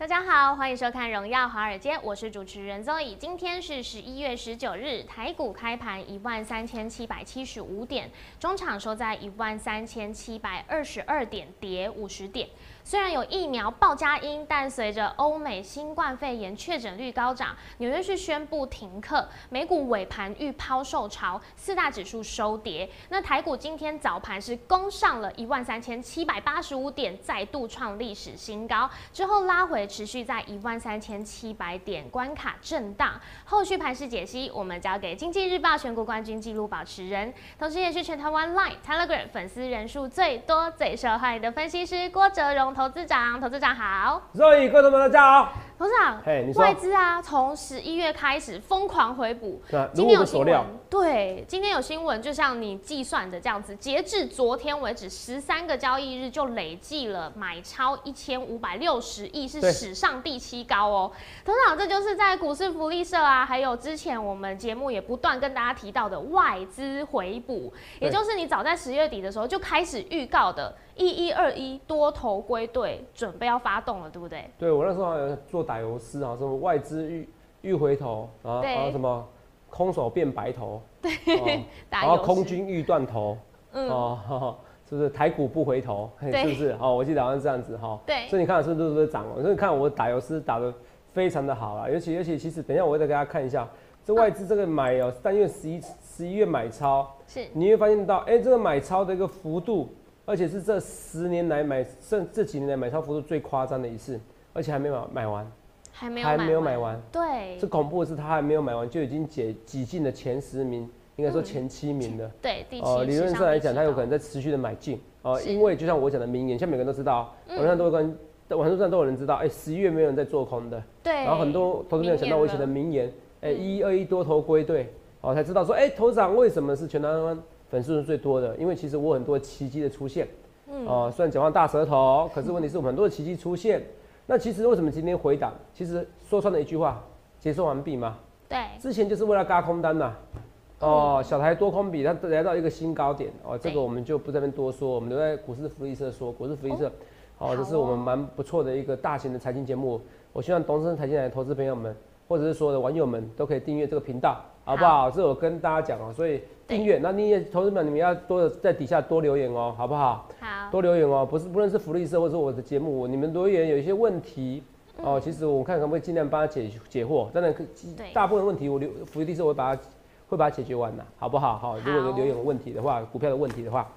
大家好，欢迎收看《荣耀华尔街》，我是主持人 Zoe。今天是十一月十九日，台股开盘一万三千七百七十五点，中场收在一万三千七百二十二点，跌五十点。虽然有疫苗报佳音，但随着欧美新冠肺炎确诊率高涨，纽约市宣布停课，美股尾盘遇抛售潮，四大指数收跌。那台股今天早盘是攻上了一万三千七百八十五点，再度创历史新高，之后拉回，持续在一万三千七百点关卡震荡。后续盘势解析，我们交给经济日报选股冠军纪录保持人，同时也是全台湾 Line、Telegram 粉丝人数最多、最受欢迎的分析师郭哲荣。投资长，投资长好，所以各位们大家好，投资长，外资啊，从十一月开始疯狂回补，对今天有新闻，对，今天有新闻，就像你计算的这样子，截至昨天为止，十三个交易日就累计了买超一千五百六十亿，是史上第七高哦。投资长，这就是在股市福利社啊，还有之前我们节目也不断跟大家提到的外资回补，也就是你早在十月底的时候就开始预告的。一一二一多头归队，准备要发动了，对不对？对我那时候好像做打油诗啊，什么外资欲欲回头，然后然后什么空手变白头，对，打 然后空军欲断头，嗯哦，是不是台股不回头？嘿是不是？哦，我记得好像是这样子哈。对所以你看是不是都是涨了？所以你看我打油诗打的非常的好啊，尤其尤其其实等一下我会再给大家看一下，这外资这个买哦，三月十一十一月买超，是你会发现到，哎、这个买超的一个幅度，而且是这十年来买，甚这几年来买超幅度最夸张的一次，而且还没有买完，还没有还没有买买完。对。最恐怖的是，他还没有买完就已经挤挤进了前十名，应该说嗯。前七名了。对，第七哦，理论上来讲，他有可能在在持续的买进。哦，是。因为就像我讲的名言，像每个人都知道，嗯。网上都会跟网络上都有人知道，哎、十一月没有人在做空的，对，然后很多投资朋友想到我以前的名言，哎、嗯一二一多头归队，哦，才知道说，哎、头长为什么是全台湾粉丝是最多的？因为其实我很多奇迹的出现，嗯。哦，虽然讲话大舌头，可是问题是我们很多的奇迹出现。那其实为什么今天回档？其实说穿了一句话，结束完毕嘛。对。之前就是为了嘎空单呐、哦，小台多空比它来到一个新高点。哦，这对。个我们就不在这边多说，我们留在股市福利社说，股市福利社，哦，好这是我们哦蛮不错的一个大型的财经节目，我希望东升财经台的投资朋友们，或者是所有的网友们都可以订阅这个频道，好不好？这我跟大家讲哦，所以订阅，那你也投资们你们要多的在底下多留言哦，好不好？好，多留言哦，不是不论是福利社或者是我的节目，你们留言有一些问题哦，其实我看可不可以尽量帮他解解惑，当然大部分问题我留福利社我会把它会把它解决完的，好不好？好，如果有留言有问题的话，股票的问题的话，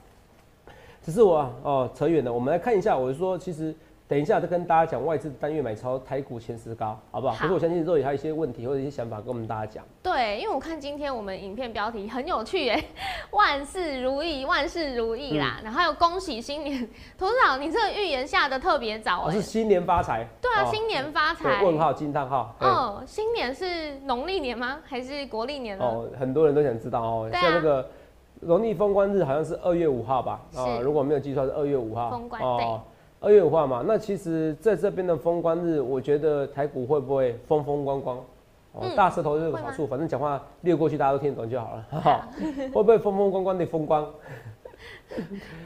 只是我哦扯远了，我们来看一下，我是说其实。等一下再跟大家讲外资单月买超台股前十高，好不好？好可是我相信肉也还有一些问题或者一些想法跟我们大家讲。对，因为我看今天我们影片标题很有趣耶，万事如意，万事如意啦，嗯然后还有恭喜新年，董事长，你这个预言下的特别早啊我是，新年发财。对啊，哦新年发财，对问号惊叹号。嘿哦，新年是农历年吗？还是国历年呢？哦，很多人都想知道哦，像那个农历封关日好像是二月五号吧？啊、是如果没有记错是二月五号。封关哦，二月五号嘛，那其实在这边的封关日，我觉得台股会不会风风光光？哦，嗯大舌头就有会吗好处，反正讲话略过去大家都听得懂就好了。哈哈，会不会风风光光的 风光？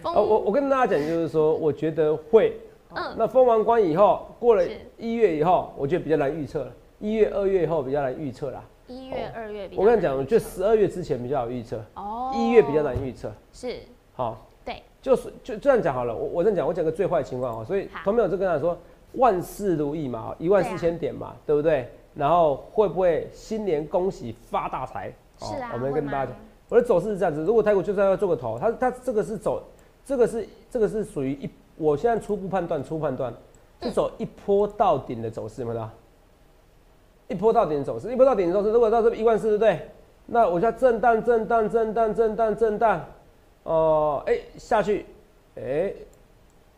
我我跟大家讲，就是说，我觉得会。嗯那封完关以后，过了一月以后，我觉得比较难预测了。一月、二月以后比较难预测啦。一月、二月我跟你讲，难我觉得十二月之前比较好预测，哦，一月比较难预测。是，好，对，就是就这样讲好了。我我这样讲，我讲个最坏的情况哦。所以好同朋友就跟他说万事如意嘛，一万四千点嘛，对不对？然后会不会新年恭喜发大财？哦是啊，我们跟大家讲，我的走势是这样子。如果台股就算要做个头，它它这个是走，这个是这个是属于一，我现在初步判断，初判断是走一波到顶的走势，有没有？一波到顶的走势，一波到顶的走势，如果到这一万四，对不对？那我叫震荡、震荡、震荡、震荡、震荡，哦，哎、下去，哎、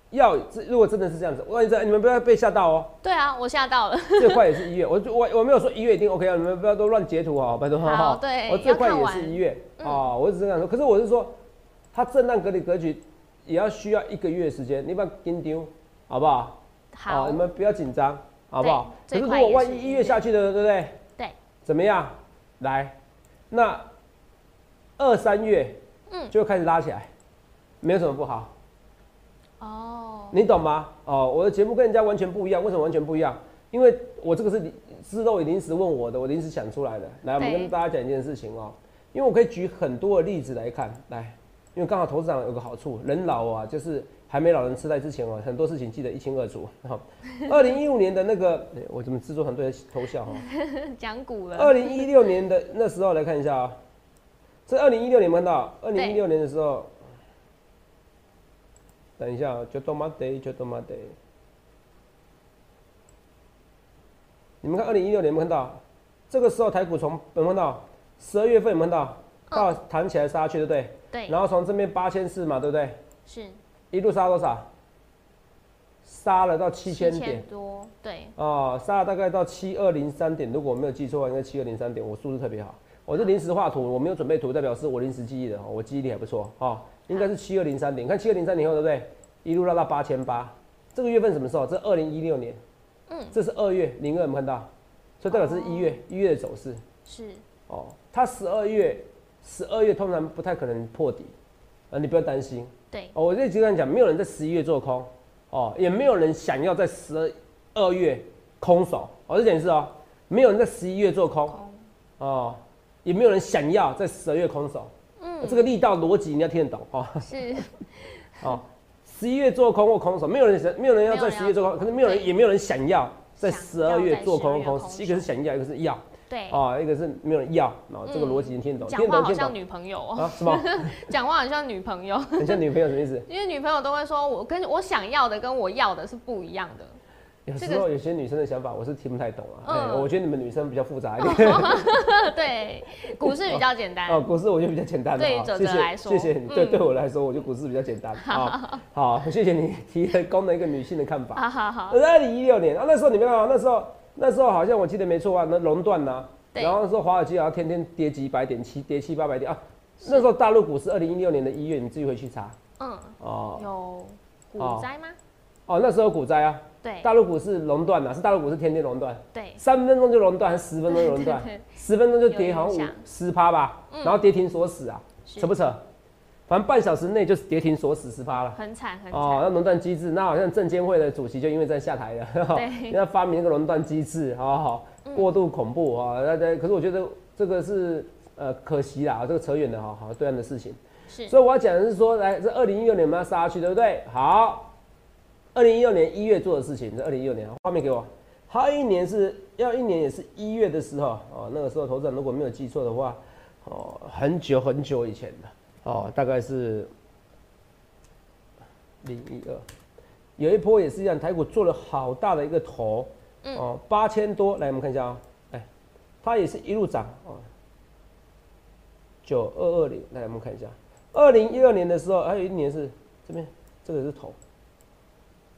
要这如果真的是这样子，万一这你们不要被吓到哦、对啊，我吓到了。最快也是一月，我我我没有说一月一定 OK 啊，你们不要都乱截图啊，拜托好哈。对我最快也是一月嗯啊，我只是这样说。可是我是说，它震荡隔离格局也要需要一个月时间，你不要跟丢，好不好？好，你们不要紧张，好不好？可对是如果万一一月下去的，对不对？对。怎么样？来，那二三月，嗯就开始拉起来，没有什么不好。哦，你懂吗？哦，我的节目跟人家完全不一样，为什么完全不一样？因为我这个是是肉临时问我的，我临时想出来的。来，我们跟大家讲一件事情哦，因为我可以举很多的例子来看，来，因为刚好投资长有个好处，人老啊，就是还没老人痴呆之前哦，很多事情记得一清二楚。好，二零一五年的那个，哎我怎么制作团队偷笑哈？讲股了。二零一六年的那时候来看一下啊、这二零一六年看到？二零一六年的时候，等一下啊，就多玛得，就多玛得。你们看二零一六年有没有看到？这个时候台股从有没有看到？十二月份有没有看到？到弹起来杀去，对不对？对，然后从这边八千四嘛，对不对？是一路杀多少？杀了到七千点。多，对，哦，杀了大概到七二零三点，如果我没有记错，应该七二零三点。我数字特别好，我是临时画图，我没有准备图，代表是我临时记忆的哦，我记忆力还不错哦，应该是七二零三点。你看七二零三点后，对不对？一路拉到八千八，这个月份什么时候？这二零一六年，嗯，这是二月零二，有没有看到？所以代表是一月一月的走势是哦。它十二月十二月通常不太可能破底，啊，你不要担心。对，哦，我这几个人讲，没有人在十一月做空，哦，也没有人想要在十二月空手。我再讲一次哦，没有人在十一月做空，空，哦，也没有人想要在十二月空手。嗯，这个力道逻辑你要听得懂哦。是。哦，十一月做空或空手，没有人想，没有人要在十一月做空，可是没有人也没有人想要在十二月要在12做空空一个是想要，一个是要，对，哦，一个是没有人要，哦，这个嗯逻辑你听得懂，讲话好像女朋友。哦，啊？什么？讲话好像女朋友，很像女朋友什么意思？因为女朋友都会说我跟我想要的跟我要的是不一样的，有这个时候有些女生的想法我是听不太懂啊，哎、嗯我觉得你们女生比较复杂一点。对，股市比较简单，哦，股市我觉得比较简单对哲谢谢哲来说谢谢你，对嗯对我来说，我觉得股市比较简单好。好，谢谢你提了供了一个女性的看法。好好好，二零一六年啊，那时候你们看啊，那时候那时候好像我记得没错啊，那熔断呐，对然后那时候华尔街好像天天跌几百点，七跌七八百点啊。那时候大陆股市二零一六年的一月，你自己回去查嗯，哦有股灾吗？哦，那时候股灾啊，对大陆股市熔断呐，是大陆股市天天熔断，对，三分钟就熔断，还是十分钟就熔断？十分钟就跌好像五十趴吧，嗯然后跌停锁死啊，扯不扯？反正半小时内就是跌停锁死十趴了。很惨很哦，那熔断机制，那好像证监会的主席就因为这样下台了，对因为他发明那个熔断机制，好好好，过度恐怖啊！那那可是我觉得这个是呃可惜啦，这个扯远了哈，好对岸的事情。是所以我要讲的是说，来这二零一六年我们要杀下去，对不对？好，二零一六年一月做的事情，这二零一六年画面给我，还有一年是要一年也是一月的时候哦，那个时候投资人如果没有记错的话，哦，很久很久以前的哦，大概是零一二，有一波也是一样，台股做了好大的一个头，嗯。哦，八千多，来我们看一下啊、哎，它也是一路涨哦，九二二零，来我们看一下，二零一二年的时候，还有一年是这边，这个是头，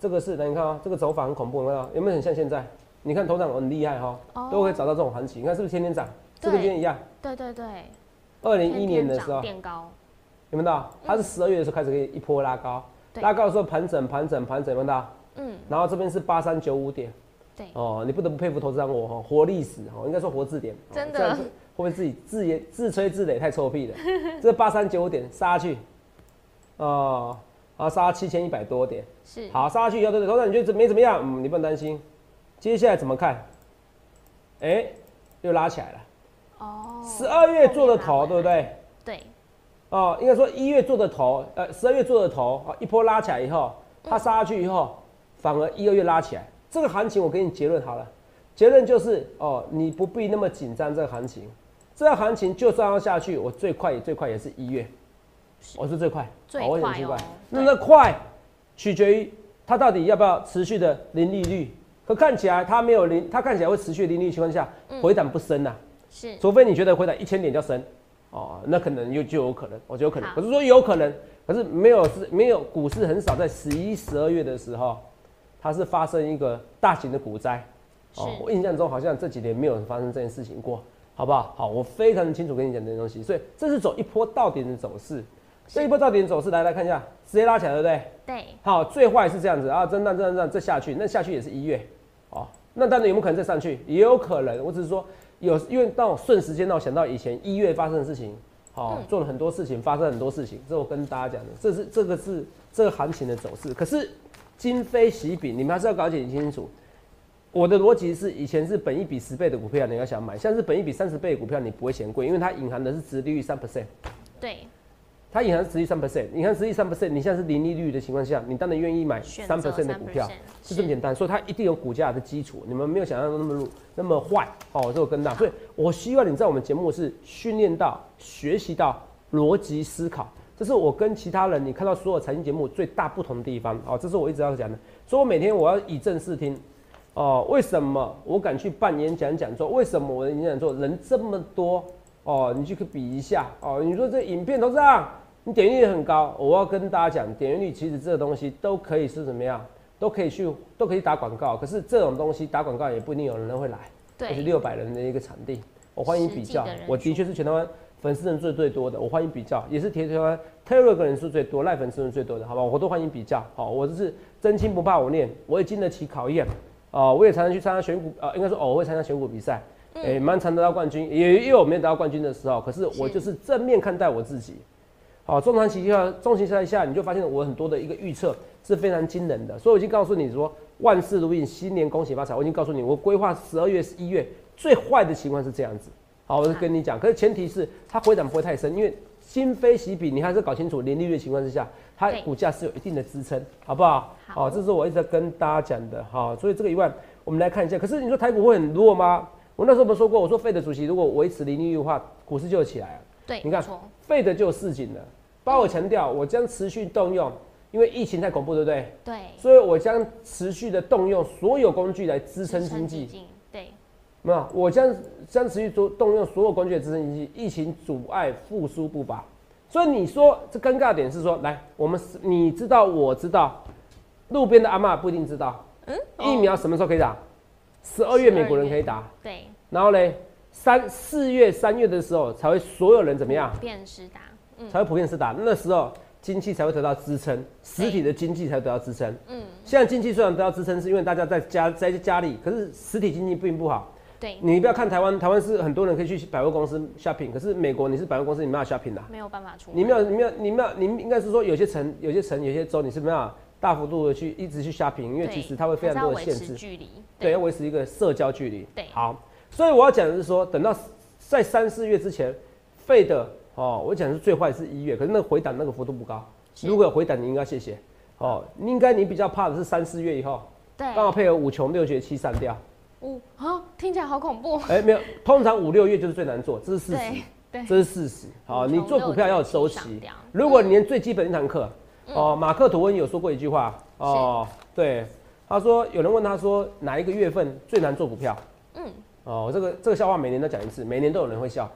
这个是，来你看啊、这个走法很恐怖，你看到有没有很像现在？你看头涨很厉害哈、哦。都会找到这种行情，你看是不是天天涨？这跟对今天一样。对对对，二零一年的时候，变高，有没有到？它是十二月的时候开始可以一波拉高，对。拉高的时候盘整盘整盘整，有没有到？嗯，然后这边是八三九五点，对，哦，你不得不佩服投资人我哈，活历史哈，应该说活字典，哦真的。会不会自己自言自吹自擂太臭屁了？这八三九五点杀下去，哦，然后杀七千一百多点，是，好，杀下去以后，对对，头上你觉得没怎么样？嗯，你不用担心，接下来怎么看？哎、又拉起来了，哦，十二月做的头？对不对？对，哦，应该说一月做的头，呃，十二月做的头，啊，一波拉起来以后，它杀下去以后，反而一、二月拉起来，这个行情我给你结论好了，结论就是哦，你不必那么紧张这个行情，这个行情就算要下去，我最快也最快也是一月，我说最快，我很快哦。奇怪，那对。那快取决于它到底要不要持续的零利率，可看起来它没有零，它看起来会持续零利率情况下，回档不深呐、是，除非你觉得回档一千点叫深，哦，那可能又就有可能，我就有可能。好。可是说有可能，可可是没有是没有股市很少在十一、十二月的时候，它是发生一个大型的股灾。哦我印象中好像这几年没有发生这件事情过，好不好？好，我非常清楚跟你讲这些东西，所以这是走一波到顶的走势。这一波到顶的走势，来来看一下，直接拉起来，对不对？对，好，最坏是这样子啊，震荡、震荡、震荡，这下去，那下去也是一月，哦，那当然有没有可能再上去？也有可能，我只是说有，因为当我瞬时间让我想到以前一月发生的事情，好、嗯做了很多事情，发生很多事情，这我跟大家讲的，这是这个是这个行情的走势。可是今非昔比，你们还是要搞解清楚。我的逻辑是，以前是本一比十倍的股票，你要想买；现在是本一比三十倍的股票，你不会嫌贵，因为它隐含的是殖利率三 percent。对，它隐含殖利率三 percent，你看实际三 percent，你现在是零利率的情况下，你当然愿意买三 percent 的股票，是这么简单。所以它一定有股价的基础，你们没有想象中那么弱那么坏哦，这个跟大。所以我希望你在我们节目是训练到、学习到逻辑思考，这是我跟其他人你看到所有财经节目最大不同的地方哦，这是我一直要讲的。所以我每天我要以正视听。哦，为什么我敢去办演讲讲座？为什么我的演讲座人这么多？哦，你去比一下哦。你说这影片都这样，你点击率很高。我要跟大家讲，点击率其实这个东西都可以是怎么样，都可以去都可以打广告。可是这种东西打广告也不一定有人会来，而且对，六百人的一个场地，我欢迎比较。我的确是全台湾粉丝人数最多的，我欢迎比较，也是台湾 Telegram 人数最多、赖粉丝人最多的，好吧？我都欢迎比较。好，我就是真心不怕我练，我也经得起考验。哦，我也常常去参加选股，呃，应该说偶尔会参加选股比赛，诶、蛮常得到冠军，也也有没有得到冠军的时候。可是我就是正面看待我自己。好，中长期下，中期赛下，你就发现我很多的一个预测是非常惊人的，所以我已经告诉你说，万事如意，新年恭喜发财。我已经告诉你，我规划十二月、一月最坏的情况是这样子。好，我就跟你讲，可是前提是它回档不会太深，因为今非昔比，你还是搞清楚零利率的情况之下，它股价是有一定的支撑，好不好？好好，这是我一直在跟大家讲的。好，所以这个以外，我们来看一下。可是你说台股会很弱吗？我那时候不是说过，我说费的主席如果维持零利率的话，股市就会起来了。对，你看费的就有市井了，包括我强调，我将持续动用，因为疫情太恐怖，对不对？对，所以我将持续的动用所有工具来支撑经济。对，没有，我将将持续做动用所有工具来支撑经济，疫情阻碍复苏步伐。所以你说这尴尬点是说，来，我们是你知道，我知道，路边的阿妈不一定知道，嗯，疫苗什么时候可以打？十二月美国人可以打，对，然后嘞，三四月三月的时候才会所有人怎么样？变施打，嗯才会普遍施打，那时候经济才会得到支撑，实体的经济才会得到支撑。嗯，现在经济虽然得到支撑，是因为大家在家在家里，可是实体经济并不好。对，你不要看台湾，台湾是很多人可以去百货公司 shopping，可是美国你是百货公司，你没有 shopping 的。啊、没有办法出，你没有，你没有，你没有，你应该是说有些城、有些城、有些州你是没有办法大幅度的去一直去 shopping，因为其实它会非常多的限制，要维持距离，对，要维持一个社交距离。对。好，所以我要讲的是说，等到在三四月之前，费的哦，我讲的是最坏是一月，可是那个回档那个幅度不高。如果有回档，你应该谢谢。哦，应该你比较怕的是三四月以后，对，刚好配合五穷六绝七散掉。五啊，听起来好恐怖，哎、没有，通常五六月就是最难做，这是事实这是事实。好，你做股票要有周期五穷六绝七上吊。如果你连最基本一堂课，嗯哦，马克吐温有说过一句话，哦，对，他说有人问他说哪一个月份最难做股票？嗯，哦，这个这个笑话每年都讲一次，每年都有人会笑。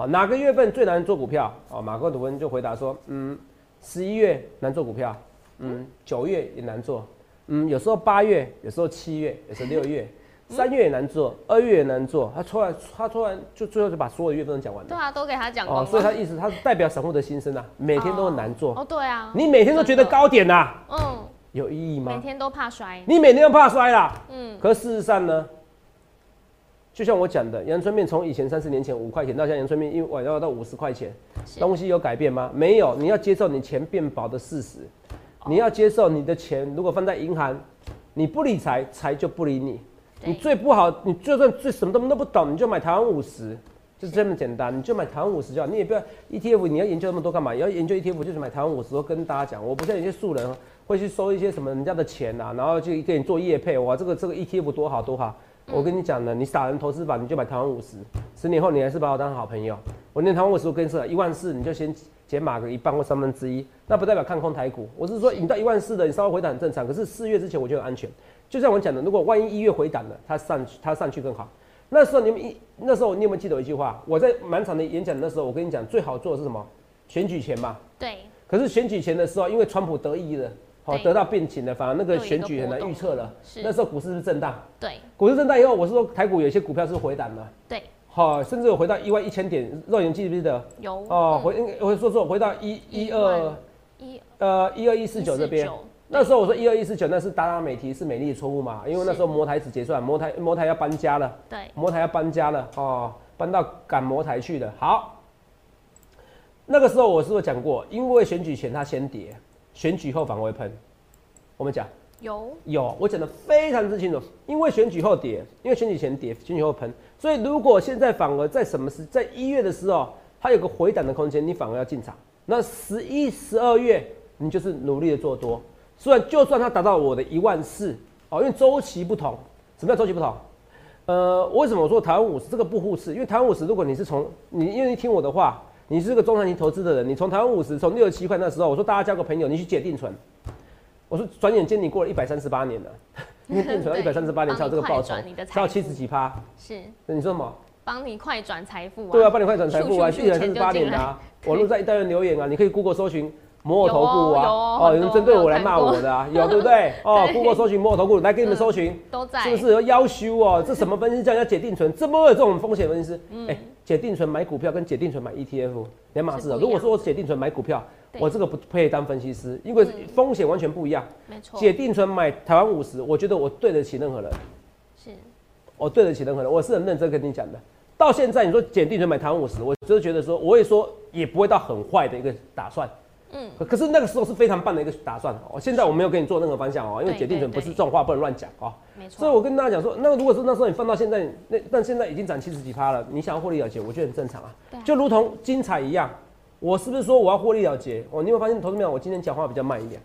好，哪个月份最难做股票？哦，马克吐温就回答说，嗯，十一月难做股票，嗯，九月也难做，嗯，有时候八月，有时候七月，有时候六月，三月也难做，二月也难做。他突然他突然就最后就把所有的月份都讲完了。对啊，都给他讲哦，光所以他了，意思他是代表散户的心声啊，每天都很难做。哦，对啊，你每天都觉得高点呐、嗯，有意义吗？每天都怕摔，你每天都怕摔啦。嗯，可事实上呢，就像我讲的，阳春面从以前三十年前五块钱到现在阳春面一碗要到五十块钱，东西有改变吗？没有。你要接受你钱变薄的事实，哦你要接受你的钱如果放在银行，你不理财，财就不理你。你最不好，你就算最什么都都不懂，你就买台湾五十，就是这么简单，你就买台湾五十就好。你也不要 ETF，你要研究那么多干嘛？你要研究 ETF 就是买台湾五十。我跟大家讲，我不像有些素人会去收一些什么人家的钱呐、然后就给你做业配，哇，这个这个 ETF 多好多好。我跟你讲呢，你傻人投资法你就买台湾五十，十年后你还是把我当好朋友。我念台湾五十，我跟你说一万四，你就先减码个一半或三分之一，那不代表看空台股。我是说，你到一万四的，你稍微回档很正常。可是四月之前我就很安全。就像我讲的，如果万一一月回档了，它上去它上去更好。那时候你们一那时候你有没有记得有一句话？我在满场的演讲的时候，我跟你讲，最好做的是什么？选举前嘛。对，可是选举前的时候，因为川普得意了，好得到变情的，反而那个选举很难预测了。是。那时候股市是震荡，对。股市震荡以后，我是说台股有些股票是回档的，对，好，甚至有回到一万一千点，肉眼记不记得？有。哦，嗯回应该我说错，回到一一二一。呃一二一四九这边。149那时候我说一二一四九，那是达达美提是美丽的错误嘛？因为那时候摩台只结算，摩台摩台要搬家了，对。摩台要搬家了哦，搬到赶摩台去了。好，那个时候我是不是讲过？因为选举前它先跌，选举后反而会喷。我们讲有有，我讲的非常之清楚。因为选举后跌，因为选举前跌，选举后喷，所以如果现在反而在什么时，在一月的时候，它有个回档的空间，你反而要进场。那十一、十二月，你就是努力的做多。虽然就算它达到我的一万四哦，因为周期不同，什么叫周期不同？呃，为什么我说台湾五十这个不互斥？因为台湾五十，如果你是从你愿意听我的话，你是个中长期投资的人，你从台湾五十从六十七块那时候，我说大家交个朋友，你去解定存，我说转眼间你过了一百三十八年了，因为定存到一百三十八年才有这个报酬才有七十几趴。是那你说什么？帮你快转财富啊，对啊，帮你快转财富啊，一百三十八年的啊。网络在一代人留言啊，你可以 Google 搜寻摩尔投顾啊，有哦有人针对我来骂我的啊，有对不对？哦对，Google 搜寻摩尔投顾，来给你们搜寻。都在，是不是要要修哦？这什么分析叫人家解定存？这么有这种风险分析师？哎、解定存买股票跟解定存买 ETF 两码事啊。如果说我解定存买股票，我这个不配当分析师，因为风险完全不一样。没错，解定存买台湾五十，我觉得我对得起任何人，是我对得起任何人，我是很认真跟你讲的。到现在你说解定存买台湾五十，我就是觉得说，我也说也不会到很坏的一个打算。嗯可可是那个时候是非常棒的一个打算哦。现在我没有给你做任何方向哦，因为对解定准不是这种话不能乱讲哦。没错，所以我跟大家讲说，那如果说那时候你放到现在，那但现在已经涨七十几趴了，你想要获利了结，我觉得很正常啊。就如同精彩一样，我是不是说我要获利了结？哦，你有发现投资面我今天讲话比较慢一点？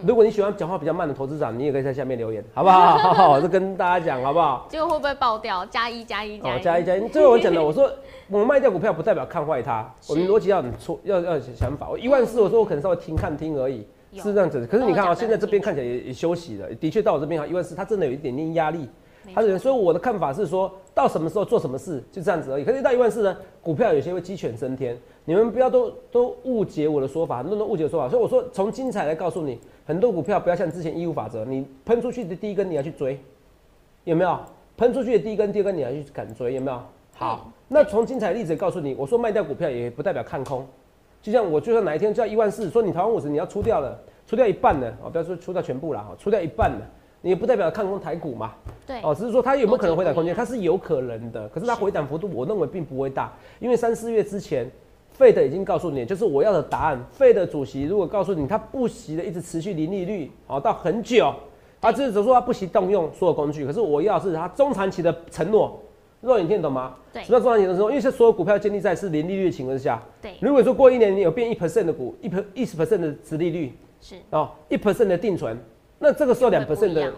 嗯如果你喜欢讲话比较慢的投资长，你也可以在下面留言，好不好？好 好，这跟大家讲好不好？结果会不会爆掉？加一加一哦，一加一加一，最后我讲的，我说我卖掉股票不代表看坏它，我们是逻辑要很错，要要想法。我一万四，我说我可能稍微听看听而已，是这样子。可是你看啊，现在这边看起来也也休息了，的确到我这边啊，一万四，它真的有一点点压力。没他的人，所以我的看法是说，到什么时候做什么事，就这样子而已。可是到一万四呢，股票有些会鸡犬升天，你们不要都都误解我的说法，很多人都误解我的说法。所以我说，从精彩来告诉你，很多股票不要像之前义务法则，你喷出去的第一根你要去追，有没有？喷出去的第一根、第二根你要去敢追，有没有？好，嗯那从精彩的例子告诉你，我说卖掉股票也不代表看空，就像我就算哪一天叫一万四，说你台湾五十你要出掉了，出掉一半了，哦，不要说出掉全部了，哈，出掉一半了，你也不代表看空台股嘛。对，哦，只是说它有没有可能回档空间，它是有可能的，可是它回档幅度我认为并不会大，因为三四月之前，费的已经告诉你，就是我要的答案。费的主席如果告诉你他不惜的一直持续零利率，哦，到很久，他只是说他不惜动用所有工具，可是我要是他中长期的承诺，若你听得懂吗？对什么叫中长期的承诺？因为是所有股票建立在是零利率的情况下，对，如果说过一年你有变一 percent 的股，一 per 一十 percent 的殖利率，是哦，一 percent 的定存，那这个时候两 percent 的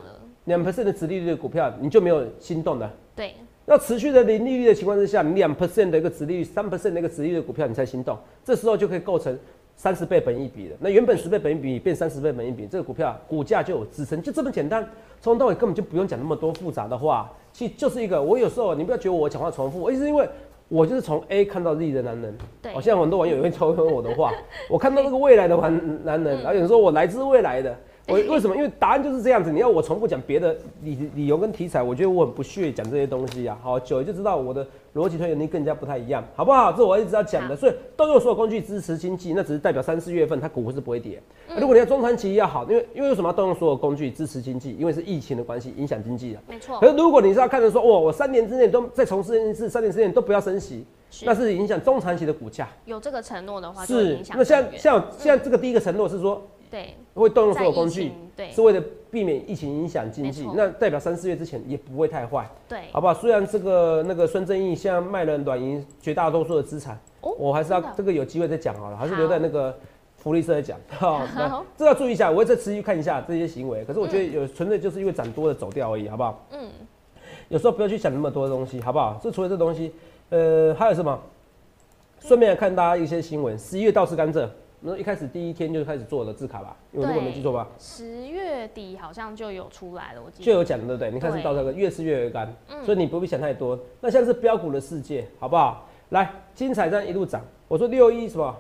两 percent 的殖利率的股票，你就没有心动的。对，要持续的零利率的情况之下，你两 percent 的一个殖利率，三 percent 的一个殖利率的股票，你才心动，这时候就可以构成三十倍本一比了。那原本十倍本一比变三十倍本一比，这个股票股价就有支撑，就这么简单。从头到尾根本就不用讲那么多复杂的话，其实就是一个，我有时候你不要觉得我讲话重复，我意思是因为我就是从 A 看到 Z 的男人。对哦，现在很多网友也会抽问我的话，我看到那个未来的男男人，然后有人说我来自未来的。我为什么？因为答案就是这样子。你要我重复讲别的理理由跟题材，我觉得我很不屑讲这些东西啊。好，久了就知道我的逻辑推演力更加不太一样，好不好？这我一直要讲的。所以动用所有工具支持经济，那只是代表三四月份它股是不会跌。如果你要中长期要好，因为因为为什么要动用所有工具支持经济？因为是疫情的关系影响经济啊。没错可，是如果你是要看着说，哇，我三年之内都再重试一次，三年之内都不要升息，是那是影响中长期的股价。有这个承诺的话，是影，响那像像像这个第一个承诺是说对会动用所有工具，对是为了避免疫情影响经济，那代表三四月之前也不会太坏，对好不好？虽然这个那个孙正义现在卖了软银绝大多数的资产，哦我还是要这个有机会再讲好了，还是留在那个福利社再讲。好，那这要注意一下，我会再持续看一下这些行为。可是我觉得有纯粹就是因为涨多了走掉而已，好不好？嗯，有时候不要去想那么多东西，好不好？这除了这东西，呃，还有什么？顺便来看大家一些新闻，十一月倒是甘蔗，那一开始第一天就开始做了字卡吧，因为如果没记错吧，十月底好像就有出来了，我记得就有讲的，对不对？你看是对到这个越吃越有干，嗯所以你不必想太多。那现在是标股的世界，好不好？来，精彩这样一路涨，我说六一什么？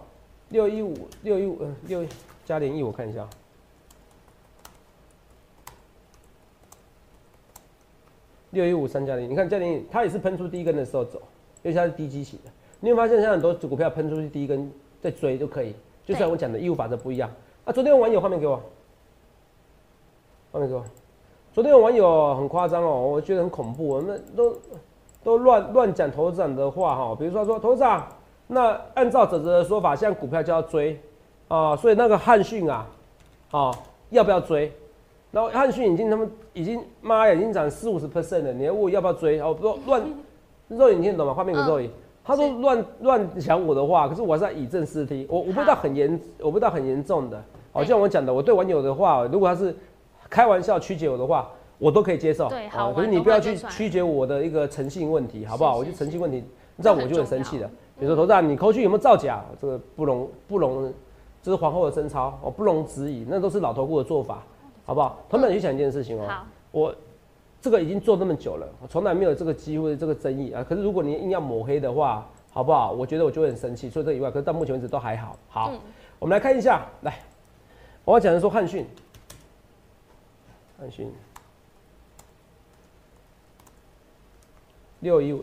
六一五六一五呃六加零一，我看一下。六一五三加零，你看加零，它也是喷出第一根的时候走，因为它是低基期的。你会发现，像很多股票喷出去第一根再追就可以，就像我讲的义务法则不一样。啊，昨天有网友画面给我，画面给我。昨天有网友很夸张哦，我觉得很恐怖，那都都乱乱讲投资长的话哈，比如说说投资长，那按照泽泽的说法，现在股票就要追啊，所以那个汉讯啊，啊要不要追？然后汉讯已经他们已经妈呀，已经涨四五十 percent 了，你还问我要不要追？哦，不乱 肉眼听懂吗？画面给肉眼，他说乱乱讲我的话，可是我是在以正视听，我我不知道很严，我不知道很严重的。好像我讲的，我对网友的话，如果他是开玩笑曲解我的话，我都可以接受。对，好，可是你不要去曲解我的一个诚信问题，好不好？我就诚信问题，这样我就很生气了。比如说，头上你口去有没有造假？这个不容不容，这是皇后的贞操哦，不容置疑，那都是老头子的做法。好不好？同样，你去想一件事情哦。我这个已经做那么久了，我从来没有这个机会、这个争议啊。可是如果你硬要抹黑的话，好不好？我觉得我就会很生气。除了这以外，可是到目前为止都还好。好，我们来看一下。来，我要讲的说汉逊，汉逊六一五。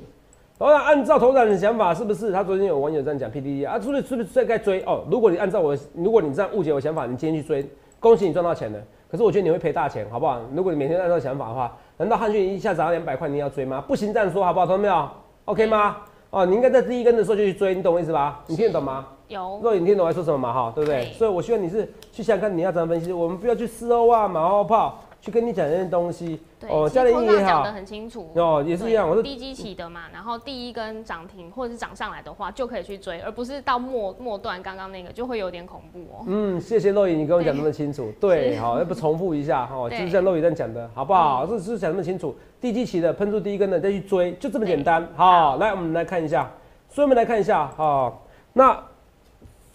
当然，按照头长的想法，是不是他昨天有网友这样讲 PDD 啊？是不是是不是该追哦？如果你按照我，如果你这样误解我想法，你今天去追，恭喜你赚到钱了。可是我觉得你会赔大钱，好不好？如果你每天按照想法的话，难道汉讯一下涨到两百块，你要追吗？不行，这样说好不好？懂没有？OK 吗？哦，你应该在第一根的时候就去追，你懂我意思吧？你听得懂吗？有。若你听懂我在说什么嘛？哈，对不对？所以我希望你是去想看你要怎么分析，我们不要去四欧啊、马后炮。去跟你讲这些东西哦，教练也好，讲的很清楚哦，也是一样。我是低基起的嘛，然后第一根涨停或者是涨上来的话，就可以去追，而不是到末末段刚刚那个就会有点恐怖哦。嗯，谢谢肉宇，你跟我讲那么清楚，对，好，要不重复一下哈，就是像露雨这样讲的，好不好？是是讲那么清楚，低基起的喷出第一根的再去追，就这么简单。好，来我们来看一下，所以我们来看一下哈，那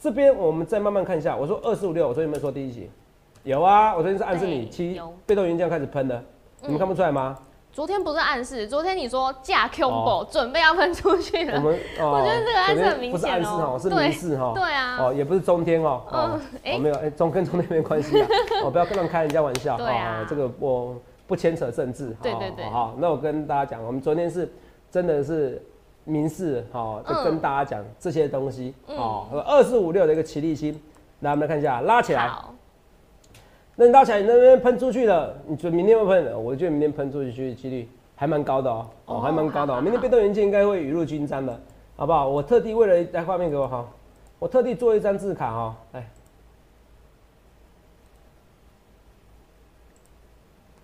这边我们再慢慢看一下。我说二四五六，我昨天有没有说第一期？有啊，我昨天是暗示你七被动元件开始喷的，你们看不出来吗？昨天不是暗示，昨天你说架 combo 准备要喷出去了。我们 我觉得这个暗示很明显哦。不是暗示哈，是明示哈。对啊。哦，也不是中天哦。嗯。哦，没有，哎，中跟中天没关系啊。哦，不要跟他们开人家玩笑。对啊。这个我不牵扯政治。对对对。好，那我跟大家讲，我们昨天是真的是明示，好，就跟大家讲这些东西。哦，二四五六的一个齐力星，来我们来看一下，拉起来。那到起来，那边喷出去了，你觉得明天会喷？我觉得明天喷出去几率还蛮高的哦，哦，还蛮高的。明天被动元件应该会雨露均沾的，好不好？我特地为了来画面给我哈，我特地做一张字卡哈，来。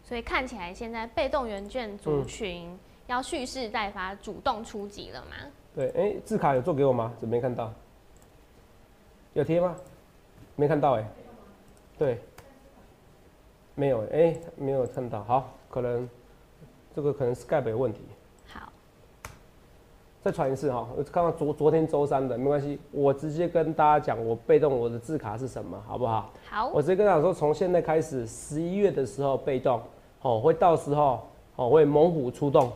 所以看起来现在被动元件族群要蓄势待发，主动出击了吗？对，哎，字卡有做给我吗？怎么没看到？有贴吗？没看到哎。对。没有，哎，没有看到。好，可能这个可能是盖北问题。好，再传一次哈。刚刚昨昨天周三的没关系，我直接跟大家讲，我被动我的字卡是什么，好不好？好。我直接跟大家说，从现在开始，十一月的时候被动，哦，会到时候哦会猛虎出动。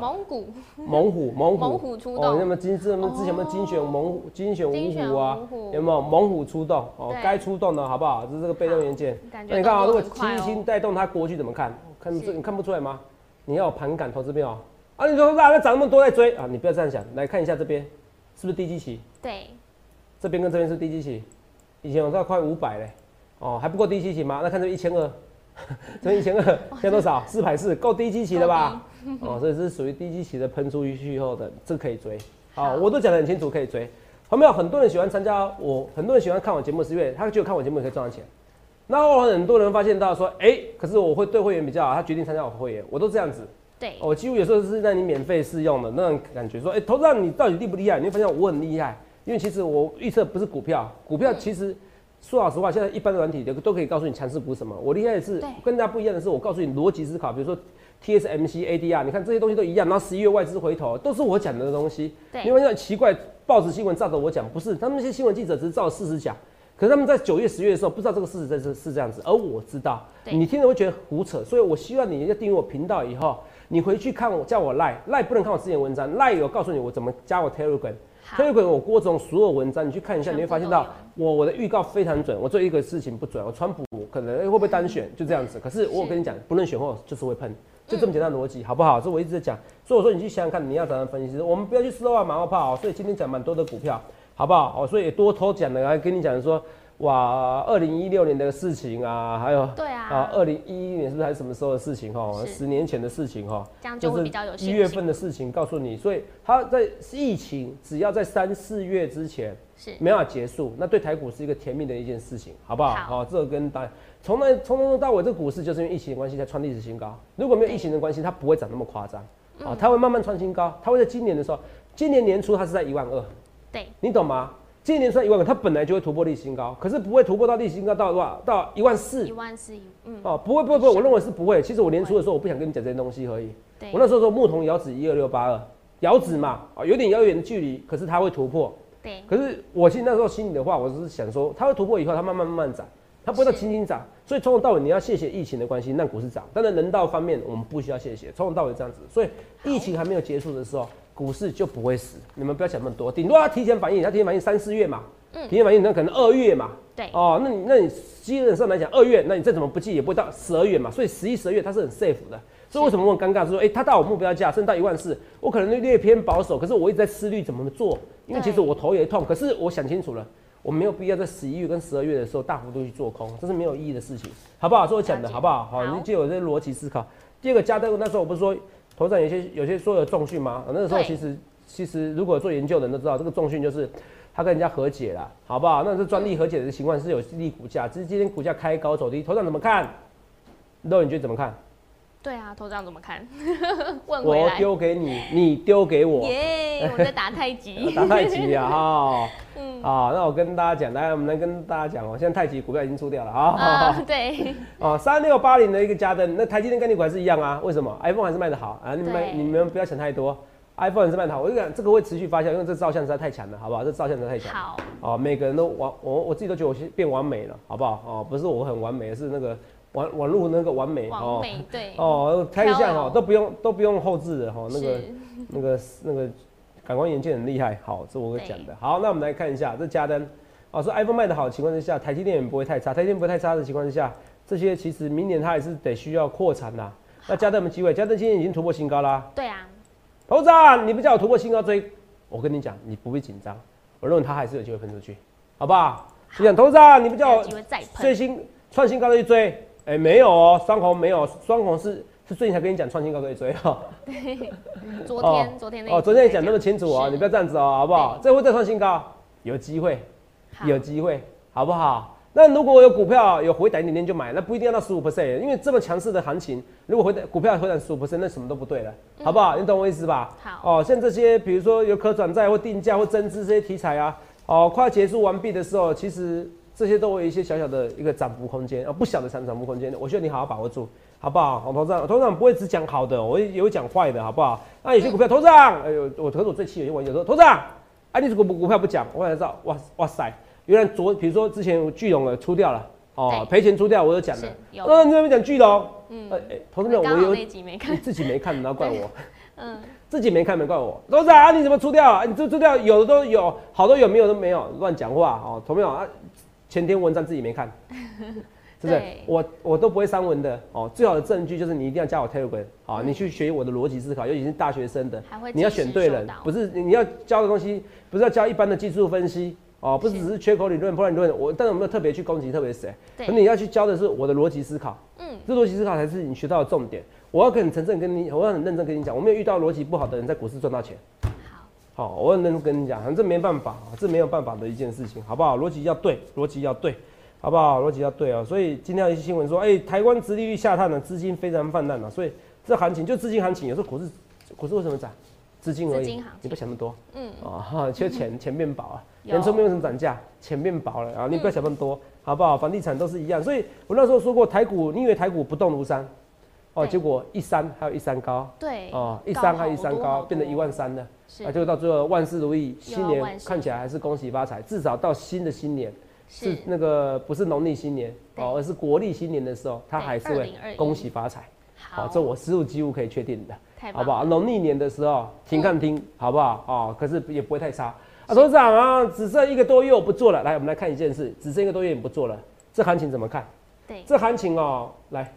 猛虎，猛虎，猛虎，猛虎出动。那么今次，那么之前有没有精选猛虎、精选五虎啊？有没有猛虎出动？哦，该出动的好不好？这是这个被动元件。那你看啊，如果七星带动它过去怎么看？看这你看不出来吗？你要有盘感投资票啊！你说那涨那么多在追啊？你不要这样想，来看一下这边是不是低基期？对，这边跟这边是低基期。以前我到快五百嘞，哦，还不够低基期吗？那看这一千二。这一千二，现在多少？四百四，够低基期了吧？哦，所以是属于低基期的喷出去后的，这可以追。好，我都讲得很清楚，可以追。后面有很多人喜欢参加我，很多人喜欢看我节目，是因为他觉得看我节目可以赚到钱。然后很多人发现到说，哎，可是我会对会员比较好，他决定参加我会员，我都这样子。对，我几乎有时候是让你免费试用的那种感觉，说，哎，投资你到底厉不厉害？你会发现我很厉害，因为其实我预测不是股票，股票其实。说老实话，现在一般的软体都都可以告诉你强势股什么。我厉害的是跟大家不一样的是，我告诉你逻辑思考，比如说 TSMC、ADR，你看这些东西都一样。然后十一月外资回头，都是我讲的东西。对，因为很奇怪，报纸新闻照着我讲，不是他们那些新闻记者只是照事实讲。可是他们在九月、十月的时候，不知道这个事实在是是这样子，而我知道，你听着会觉得胡扯。所以我希望你要订阅我频道以后，你回去看我叫我赖赖不能看我之前文章，赖有告诉你我怎么加我 Telegram。好 Telegram 我郭总所有文章你去看一下，你会发现到我我的预告非常准，我做一个事情不准，我川普可能、哎会不会单选就这样子，可是我跟你讲，不论选后就是会喷，就这么简单逻辑，好不好？这我一直在讲，所以我说你去想想看，你要怎样分析，我们不要去 slow 啊马后炮哦，所以今天讲蛮多的股票，好不好？哦，所以也多偷讲的，来跟你讲说，哇，二零一六年的事情啊，还有对啊啊，二零一一年是不是还是什么时候的事情哈？十年前的事情哈，这样就会比较有一。月份的事情告诉你，所以它在疫情只要在三四月之前是没办法结束，那对台股是一个甜蜜的一件事情，好不好？好好，这个跟大从来从头到尾，这个股市就是因为疫情的关系才创历史新高。如果没有疫情的关系，它不会涨那么夸张。嗯啊，它会慢慢创新高，它会在今年的时候，今年年初它是在一万二，对，你懂吗？今年年初在一万二，它本来就会突破历史新高，可是不会突破到历史新高到多少？到一万四一万四一，嗯，哦，不会不会不会，我认为是不会。其实我年初的时候，我不想跟你讲这些东西而已。对我，那时候说牧童遥指一二六八二，遥指嘛，啊，有点遥远的距离，可是它会突破。对，可是我其实那时候心里的话，我是想说，它会突破以后，它慢慢慢慢涨，它不会到是轻轻涨。所以从头到尾你要谢谢疫情的关系，让股市涨。当然人道方面我们不需要谢谢，从头到尾这样子。所以疫情还没有结束的时候，股市就不会死。你们不要想那么多，顶多它提前反应，它提前反应三四月嘛，嗯提前反应那可能二月嘛。对，哦，那你那你基本上来讲，二月，那你再怎么不记也不会到十二月嘛，所以十一、十二月它是很 safe 的。所以为什么我很尴尬？是说，哎、它到我目标价，甚至到一万四，我可能略偏保守，可是我一直在思虑怎么做，因为其实我头也痛，可是我想清楚了，我没有必要在十一月跟十二月的时候大幅度去做空，这是没有意义的事情，好不好？所以我讲的好不好？好，好你借我这些逻辑思考。第二个加登，那时候我不是说头上有些有些说有重训吗？那个时候其实其实如果做研究的人都知道，这个重训就是他跟人家和解了，好不好？那这专利和解的情况是有利股价，只是今天股价开高走低，头上怎么看？肉你觉得怎么看？对啊，头长怎么看？问我来，丢给你，你丢给我，耶，我在打太极，打太极啊！哈，嗯啊，那我跟大家讲，来，我们来跟大家讲哦，现在太极股票已经出掉了啊。啊，对，哦，三六八零的一个加登，那台积电跟你股还是一样啊？为什么？iPhone 还是卖得好啊？你们对你们不要想太多，iPhone 还是卖得好。我就讲这个会持续发酵，因为这照相实在太强了，好不好？这照相实在太强。好，哦，每个人都完，我我自己都觉得我变完美了，好不好？哦，不是我很完美，是那个网网络那个完美哦美，对，哦，开相飘柔哦都不用都不用后置的哈，那个那个那个感光元件很厉害，好，这我会讲的。好，那我们来看一下这加登，哦，说 iPhone 卖的好的情况之下，台积电也不会太差，台积电不会太差的情况之下，这些其实明年它还是得需要扩产的。那加登有没有机会？加登今天已经突破新高啦。对啊，头子，你不叫我突破新高追，我跟你讲，你不必紧张，我认为它还是有机会喷出去，好不好？就讲头长，你不叫我最新创新高的去追，哎、没有哦，双红没有，双红是是最近才跟你讲创新高可以追哈。昨哦天昨天那一哦，昨天也在讲那么清楚哦，你不要这样子哦，好不好？这会再创新高，有机会，有机会，好不好？那如果有股票有回档一点点就买，那不一定要到十五 percent，因为这么强势的行情，如果回档股票回档十五 percent，那什么都不对了，好不好？你懂我意思吧？嗯好哦，像这些比如说有可转债或定价或增资这些题材啊，哦，快要结束完毕的时候，其实这些都有一些小小的一个涨幅空间，啊，不小的涨涨幅空间，我希望你好好把握住，好不好？好，头长，头长不会只讲好的，我也有讲坏的，好不好？那有些股票，头长，哎呦，我可是我最气有些网友说，头长，啊，你这个股股票不讲，我才知道，哇哇塞，原来昨比如说之前巨龙的出掉了，哦，对赔钱出掉，我有讲的是，有那你怎么讲巨龙？嗯呃，哎，同志们，我有刚好那集没你，自己没看，然后怪我。嗯，自己没看没怪我，董事长啊，你怎么出掉啊？你这出掉有的都有，好多有没有都没有，乱讲话哦，同没有啊？前天文章自己没看，是不是？我我都不会删文的哦。最好的证据就是你一定要加我 Telegram 好、你去学我的逻辑思考，尤其是大学生的，你要选对人，不是你要教的东西，不是要教一般的技术分析哦，不是是只是缺口理论、破烂理论。我但是我没有特别去攻击特别谁，对可你要去教的是我的逻辑思考。嗯，这逻辑思考才是你学到的重点。我要很诚正跟你，我要很认真跟你讲，我没有遇到逻辑不好的人在股市赚到钱。好，好，我很认真跟你讲，这没办法啊，这没有办法的一件事情，好不好？逻辑要对，逻辑要对，好不好？逻辑要对啊。所以今天有一些新闻说，哎、台湾殖利率下探了，资金非常泛滥了，所以这行情就资金行情，有时候股市股市为什么涨？资金而已你不想那么多嗯，啊，哈就钱钱变薄啊，有年初没有什么涨价，钱变薄了啊，你不要想那么多，好不好？房地产都是一样，所以我那时候说过，台股你以为台股不动如山，哦，对结果一三还有一三高，对，哦，一高山还有一好山高，变成一万三了。是啊，就到最后万事如意，新年看起来还是恭喜发财，至少到新的新年是是那个不是农历新年哦，而是国历新年的时候，它对还是会恭喜发财。好好，，这我十五几乎可以确定的，好不好？农历年的时候停看听，好不好？哦，可是也不会太差。啊，董事长啊，只剩一个多月我不做了。来，我们来看一件事，只剩一个多月你不做了，这行情怎么看？对，这行情哦，来，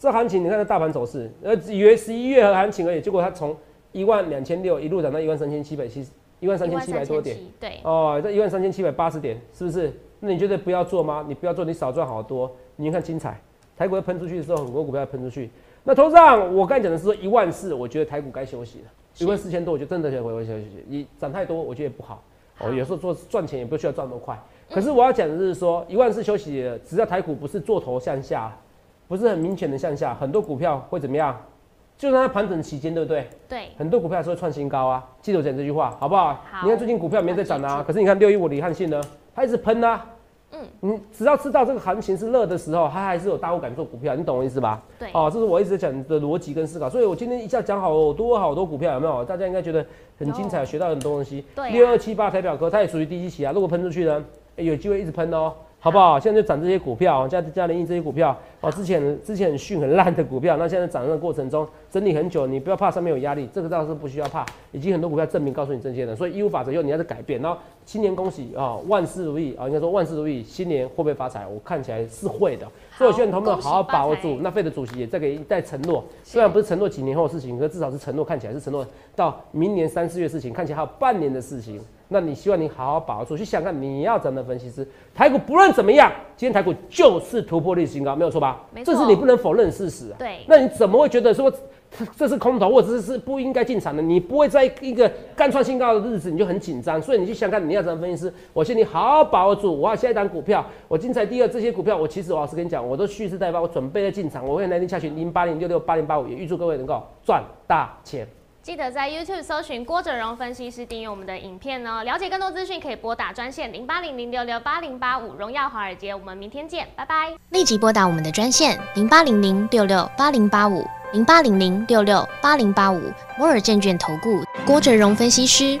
这行情你看这大盘走势，呃，以为十一月和行情而已，结果它从一万两千六一路涨到一万三千七百七十，一万三千七百多点，对，哦，这一万三千七百八十点，是不是？那你觉得不要做吗？你不要做，你少赚好多。你看精彩，台股喷出去的时候，很多股票要喷出去。那头上我刚才讲的是说一万四，我觉得台股该休息了。一万四千多，我觉得真的回回休息。你涨太多，我觉得也不好。哦，有时候做赚钱也不需要赚那么快。可是我要讲的是说，一万四休息，只要台股不是做头向下，不是很明显的向下，很多股票会怎么样？就在它盘整期间，对不对？对。很多股票是会创新高啊，记得我讲这句话，好不好？好。你看最近股票没在涨啊，可是你看六一五李汉信呢，它一直喷啊。嗯，你只要知道这个行情是热的时候，它还是有大户敢做股票，你懂我意思吧？对，哦，这是我一直讲的逻辑跟思考，所以我今天一下讲好多好多股票，有没有？大家应该觉得很精彩，学到很多东西。对，六二七八台表科，它也属于低基期啊，如果喷出去呢，有机会一直喷哦。好不好？现在就涨这些股票，加加联益这些股票哦。之前之前很逊很烂的股票，那现在涨的过程中整理很久，你不要怕上面有压力，这个倒是不需要怕。已经很多股票证明告诉你这些的，所以义务法则又你要在改变。然后新年恭喜啊，万事如意啊，应该说万事如意，新年会不会发财？我看起来是会的。所以我希望同们好好把握住。那费的主席也在给一代承诺，虽然不是承诺几年后的事情，可至少是承诺，看起来是承诺到明年三四月事情，看起来还有半年的事情。那你希望你好好把握住，去想看你要怎么分析师。台股不论怎么样，今天台股就是突破历史新高，没有错吧？这是你不能否认事实啊。对，那你怎么会觉得说这是空头，或者是不应该进场的？你不会在一个干创新高的日子你就很紧张，所以你去想看你要怎么分析师。我先你好好把握住，我要下一档股票，我精彩第二这些股票，我其实我老实跟你讲，我都蓄势待发，我准备在进场，我会来电下去零八零六六八零八五，也预祝各位能够赚大钱。记得在 YouTube 搜寻郭哲荣分析师，订阅我们的影片哦。了解更多资讯，可以拨打专线零八零零六六八零八五。荣耀华尔街，我们明天见，拜拜。立即拨打我们的专线零八零零六六八零八五零八零零六六八零八五。摩尔证券投顾郭哲荣分析师。